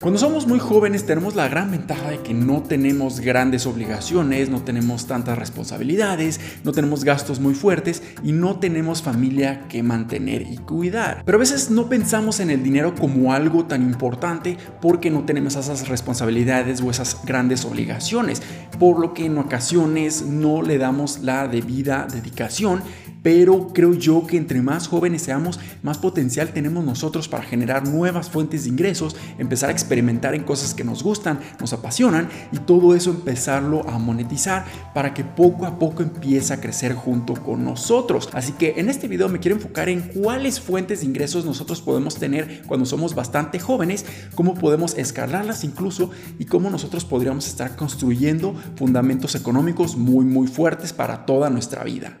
Cuando somos muy jóvenes tenemos la gran ventaja de que no tenemos grandes obligaciones, no tenemos tantas responsabilidades, no tenemos gastos muy fuertes y no tenemos familia que mantener y cuidar. Pero a veces no pensamos en el dinero como algo tan importante porque no tenemos esas responsabilidades o esas grandes obligaciones, por lo que en ocasiones no le damos la debida dedicación pero creo yo que entre más jóvenes seamos, más potencial tenemos nosotros para generar nuevas fuentes de ingresos, empezar a experimentar en cosas que nos gustan, nos apasionan y todo eso empezarlo a monetizar para que poco a poco empiece a crecer junto con nosotros. Así que en este video me quiero enfocar en cuáles fuentes de ingresos nosotros podemos tener cuando somos bastante jóvenes, cómo podemos escalarlas incluso y cómo nosotros podríamos estar construyendo fundamentos económicos muy muy fuertes para toda nuestra vida.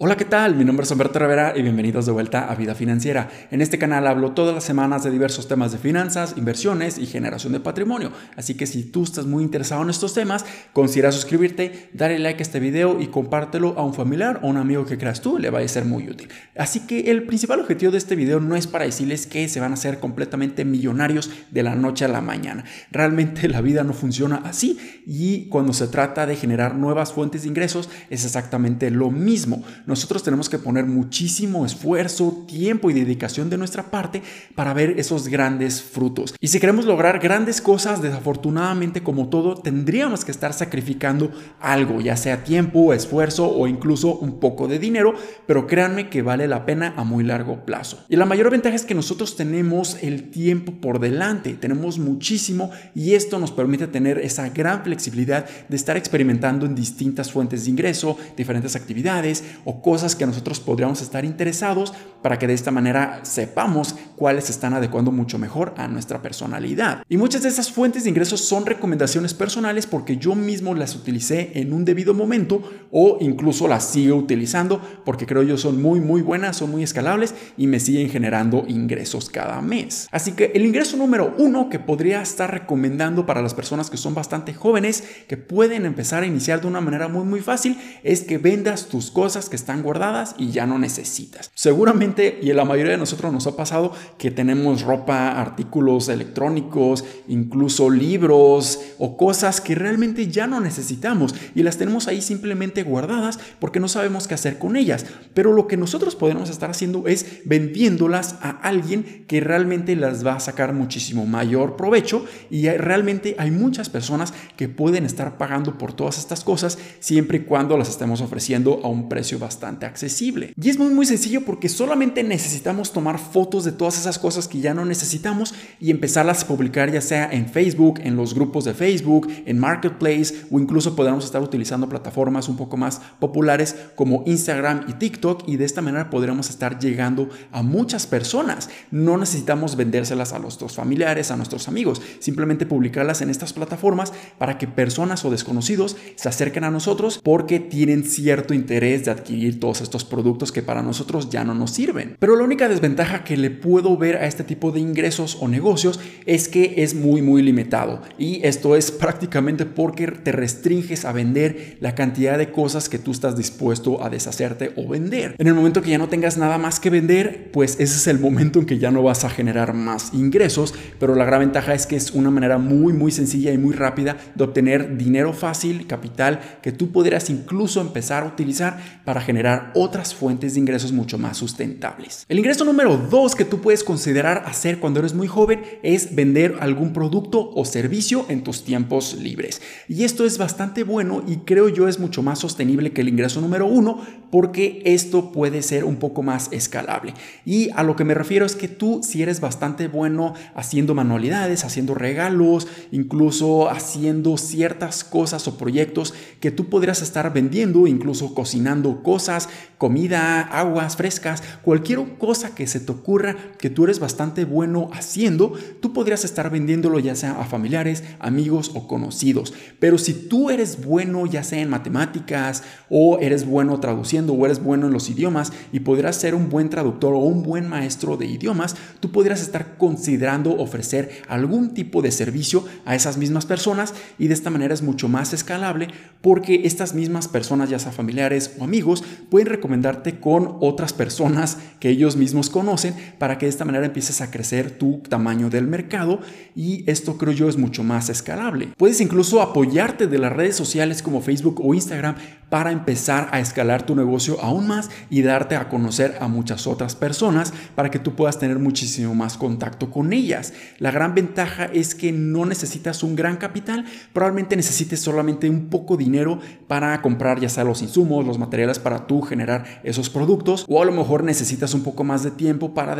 Hola, ¿qué tal? Mi nombre es Humberto Rivera y bienvenidos de vuelta a Vida Financiera. En este canal hablo todas las semanas de diversos temas de finanzas, inversiones y generación de patrimonio. Así que si tú estás muy interesado en estos temas, considera suscribirte, darle like a este video y compártelo a un familiar o un amigo que creas tú, le va a ser muy útil. Así que el principal objetivo de este video no es para decirles que se van a hacer completamente millonarios de la noche a la mañana. Realmente la vida no funciona así y cuando se trata de generar nuevas fuentes de ingresos es exactamente lo mismo nosotros tenemos que poner muchísimo esfuerzo, tiempo y dedicación de nuestra parte para ver esos grandes frutos. Y si queremos lograr grandes cosas, desafortunadamente como todo, tendríamos que estar sacrificando algo, ya sea tiempo, esfuerzo o incluso un poco de dinero, pero créanme que vale la pena a muy largo plazo. Y la mayor ventaja es que nosotros tenemos el tiempo por delante, tenemos muchísimo y esto nos permite tener esa gran flexibilidad de estar experimentando en distintas fuentes de ingreso, diferentes actividades cosas que nosotros podríamos estar interesados para que de esta manera sepamos cuáles están adecuando mucho mejor a nuestra personalidad. Y muchas de esas fuentes de ingresos son recomendaciones personales porque yo mismo las utilicé en un debido momento o incluso las sigo utilizando porque creo yo son muy muy buenas, son muy escalables y me siguen generando ingresos cada mes. Así que el ingreso número uno que podría estar recomendando para las personas que son bastante jóvenes, que pueden empezar a iniciar de una manera muy muy fácil, es que vendas tus cosas que están guardadas y ya no necesitas. Seguramente, y a la mayoría de nosotros nos ha pasado que tenemos ropa, artículos electrónicos, incluso libros o cosas que realmente ya no necesitamos y las tenemos ahí simplemente guardadas porque no sabemos qué hacer con ellas. Pero lo que nosotros podemos estar haciendo es vendiéndolas a alguien que realmente las va a sacar muchísimo mayor provecho y realmente hay muchas personas que pueden estar pagando por todas estas cosas siempre y cuando las estemos ofreciendo a un precio bastante accesible. Y es muy muy sencillo porque solamente necesitamos tomar fotos de todas esas cosas que ya no necesitamos y empezarlas a publicar ya sea en Facebook, en los grupos de Facebook, en Marketplace o incluso podemos estar utilizando plataformas un poco más populares como Instagram y TikTok y de esta manera podremos estar llegando a muchas personas. No necesitamos vendérselas a nuestros familiares, a nuestros amigos, simplemente publicarlas en estas plataformas para que personas o desconocidos se acerquen a nosotros porque tienen cierto interés de adquirir todos estos productos que para nosotros ya no nos sirven. Pero la única desventaja que le puedo ver a este tipo de ingresos o negocios es que es muy muy limitado y esto es prácticamente porque te restringes a vender la cantidad de cosas que tú estás dispuesto a deshacerte o vender. En el momento que ya no tengas nada más que vender, pues ese es el momento en que ya no vas a generar más ingresos, pero la gran ventaja es que es una manera muy muy sencilla y muy rápida de obtener dinero fácil, capital que tú podrías incluso empezar a utilizar para generar otras fuentes de ingresos mucho más sustentables. El ingreso número dos que tú puedes considerar hacer cuando eres muy joven es vender algún producto o servicio en tus tiempos libres. Y esto es bastante bueno y creo yo es mucho más sostenible que el ingreso número uno porque esto puede ser un poco más escalable. Y a lo que me refiero es que tú si eres bastante bueno haciendo manualidades, haciendo regalos, incluso haciendo ciertas cosas o proyectos que tú podrías estar vendiendo, incluso cocinando cosas, comida, aguas frescas, cualquier cosa que se te ocurra que tú eres bastante bueno haciendo, tú podrías estar vendiéndolo ya sea a familiares, amigos o conocidos. Pero si tú eres bueno ya sea en matemáticas o eres bueno traduciendo o eres bueno en los idiomas y podrás ser un buen traductor o un buen maestro de idiomas, tú podrías estar considerando ofrecer algún tipo de servicio a esas mismas personas y de esta manera es mucho más escalable porque estas mismas personas, ya sea familiares o amigos, pueden recomendarte con otras personas que ellos mismos conocen para que de esta manera empieces a crecer tu tamaño del mercado y esto creo yo es mucho más escalable. Puedes incluso apoyarte de las redes sociales como Facebook o Instagram para empezar a escalar tu negocio aún más y darte a conocer a muchas otras personas para que tú puedas tener muchísimo más contacto con ellas. La gran ventaja es que no necesitas un gran capital, probablemente necesites solamente un poco de dinero para comprar ya sea los insumos, los materiales para tú generar esos productos o a lo mejor necesitas un poco más de tiempo para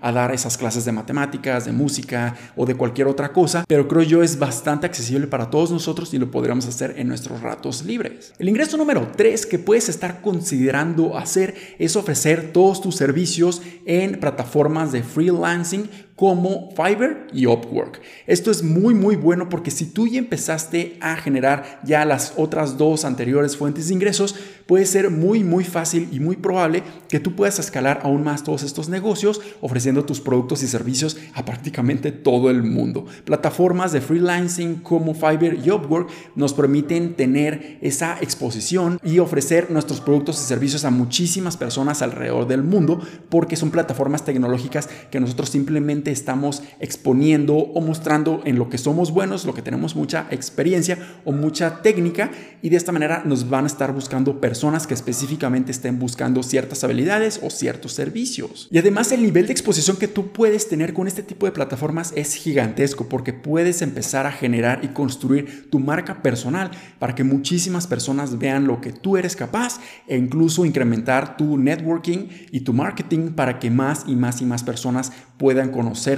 a dar esas clases de matemáticas, de música o de cualquier otra cosa, pero creo yo es bastante accesible para todos nosotros y lo podríamos hacer en nuestros ratos libres. El ingreso número 3 que puedes estar considerando hacer es ofrecer todos tus servicios en plataformas de freelancing como Fiverr y Upwork. Esto es muy muy bueno porque si tú ya empezaste a generar ya las otras dos anteriores fuentes de ingresos, puede ser muy muy fácil y muy probable que tú puedas escalar aún más todos estos negocios ofreciendo tus productos y servicios a prácticamente todo el mundo. Plataformas de freelancing como Fiverr y Upwork nos permiten tener esa exposición y ofrecer nuestros productos y servicios a muchísimas personas alrededor del mundo porque son plataformas tecnológicas que nosotros simplemente estamos exponiendo o mostrando en lo que somos buenos, lo que tenemos mucha experiencia o mucha técnica y de esta manera nos van a estar buscando personas que específicamente estén buscando ciertas habilidades o ciertos servicios. Y además el nivel de exposición que tú puedes tener con este tipo de plataformas es gigantesco porque puedes empezar a generar y construir tu marca personal para que muchísimas personas vean lo que tú eres capaz e incluso incrementar tu networking y tu marketing para que más y más y más personas puedan conocer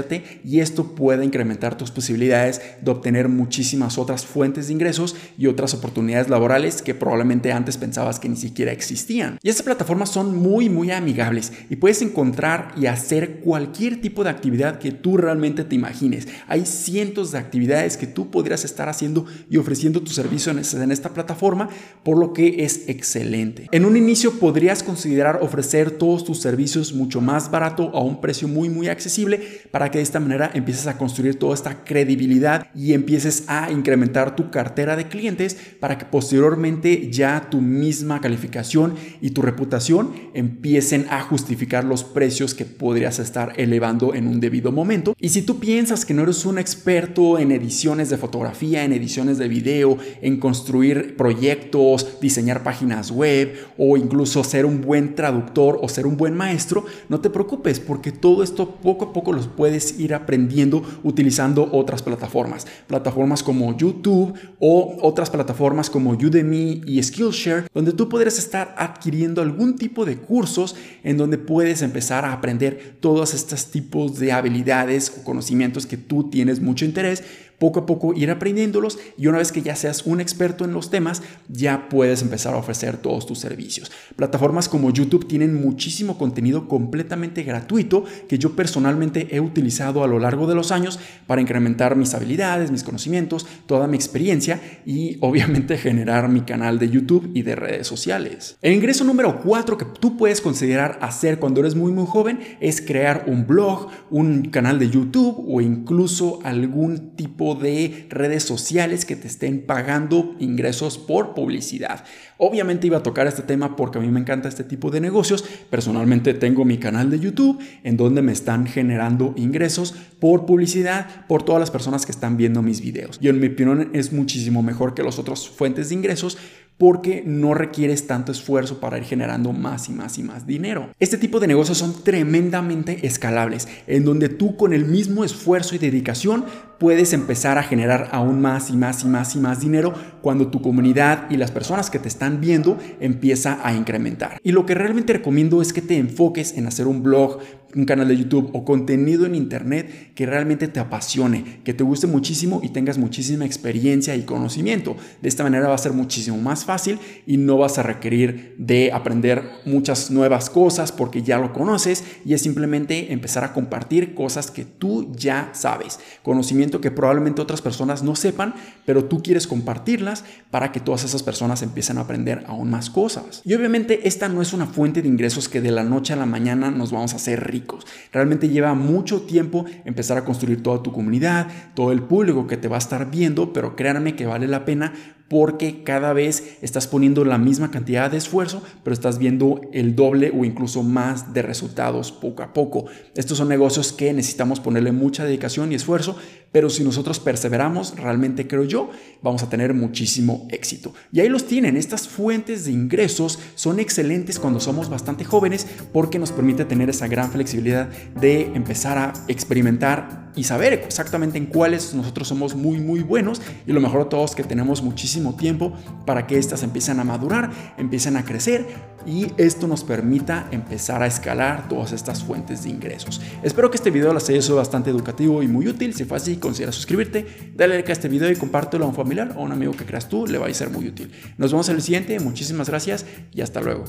y esto puede incrementar tus posibilidades de obtener muchísimas otras fuentes de ingresos y otras oportunidades laborales que probablemente antes pensabas que ni siquiera existían. Y estas plataformas son muy muy amigables y puedes encontrar y hacer cualquier tipo de actividad que tú realmente te imagines. Hay cientos de actividades que tú podrías estar haciendo y ofreciendo tu servicio en esta plataforma, por lo que es excelente. En un inicio podrías considerar ofrecer todos tus servicios mucho más barato a un precio muy muy accesible para que de esta manera empieces a construir toda esta credibilidad y empieces a incrementar tu cartera de clientes para que posteriormente ya tu misma calificación y tu reputación empiecen a justificar los precios que podrías estar elevando en un debido momento. Y si tú piensas que no eres un experto en ediciones de fotografía, en ediciones de video, en construir proyectos, diseñar páginas web o incluso ser un buen traductor o ser un buen maestro, no te preocupes porque todo esto poco a poco los puedes ir aprendiendo utilizando otras plataformas. Plataformas como YouTube o otras plataformas como Udemy y Skillshare, donde tú podrás estar adquiriendo algún tipo de cursos en donde puedes empezar a aprender todos estos tipos de habilidades o conocimientos que tú tienes mucho interés poco a poco ir aprendiéndolos y una vez que ya seas un experto en los temas, ya puedes empezar a ofrecer todos tus servicios. Plataformas como YouTube tienen muchísimo contenido completamente gratuito que yo personalmente he utilizado a lo largo de los años para incrementar mis habilidades, mis conocimientos, toda mi experiencia y obviamente generar mi canal de YouTube y de redes sociales. El ingreso número 4 que tú puedes considerar hacer cuando eres muy muy joven es crear un blog, un canal de YouTube o incluso algún tipo de redes sociales que te estén pagando ingresos por publicidad. Obviamente iba a tocar este tema porque a mí me encanta este tipo de negocios. Personalmente tengo mi canal de YouTube en donde me están generando ingresos por publicidad por todas las personas que están viendo mis videos. Y en mi opinión es muchísimo mejor que las otras fuentes de ingresos porque no requieres tanto esfuerzo para ir generando más y más y más dinero. Este tipo de negocios son tremendamente escalables, en donde tú con el mismo esfuerzo y dedicación puedes empezar a generar aún más y más y más y más dinero cuando tu comunidad y las personas que te están viendo empieza a incrementar. Y lo que realmente recomiendo es que te enfoques en hacer un blog un canal de YouTube o contenido en Internet que realmente te apasione, que te guste muchísimo y tengas muchísima experiencia y conocimiento. De esta manera va a ser muchísimo más fácil y no vas a requerir de aprender muchas nuevas cosas porque ya lo conoces y es simplemente empezar a compartir cosas que tú ya sabes. Conocimiento que probablemente otras personas no sepan, pero tú quieres compartirlas para que todas esas personas empiecen a aprender aún más cosas. Y obviamente esta no es una fuente de ingresos que de la noche a la mañana nos vamos a hacer Realmente lleva mucho tiempo empezar a construir toda tu comunidad, todo el público que te va a estar viendo, pero créanme que vale la pena porque cada vez estás poniendo la misma cantidad de esfuerzo, pero estás viendo el doble o incluso más de resultados poco a poco. Estos son negocios que necesitamos ponerle mucha dedicación y esfuerzo, pero si nosotros perseveramos, realmente creo yo, vamos a tener muchísimo éxito. Y ahí los tienen, estas fuentes de ingresos son excelentes cuando somos bastante jóvenes porque nos permite tener esa gran flexibilidad de empezar a experimentar y saber exactamente en cuáles nosotros somos muy muy buenos y lo mejor de todo es que tenemos muchísimo tiempo para que éstas empiecen a madurar, empiecen a crecer y esto nos permita empezar a escalar todas estas fuentes de ingresos. Espero que este video les haya sido bastante educativo y muy útil. Si fue así, considera suscribirte, dale like a este video y compártelo a un familiar o a un amigo que creas tú, le va a ser muy útil. Nos vemos en el siguiente, muchísimas gracias y hasta luego.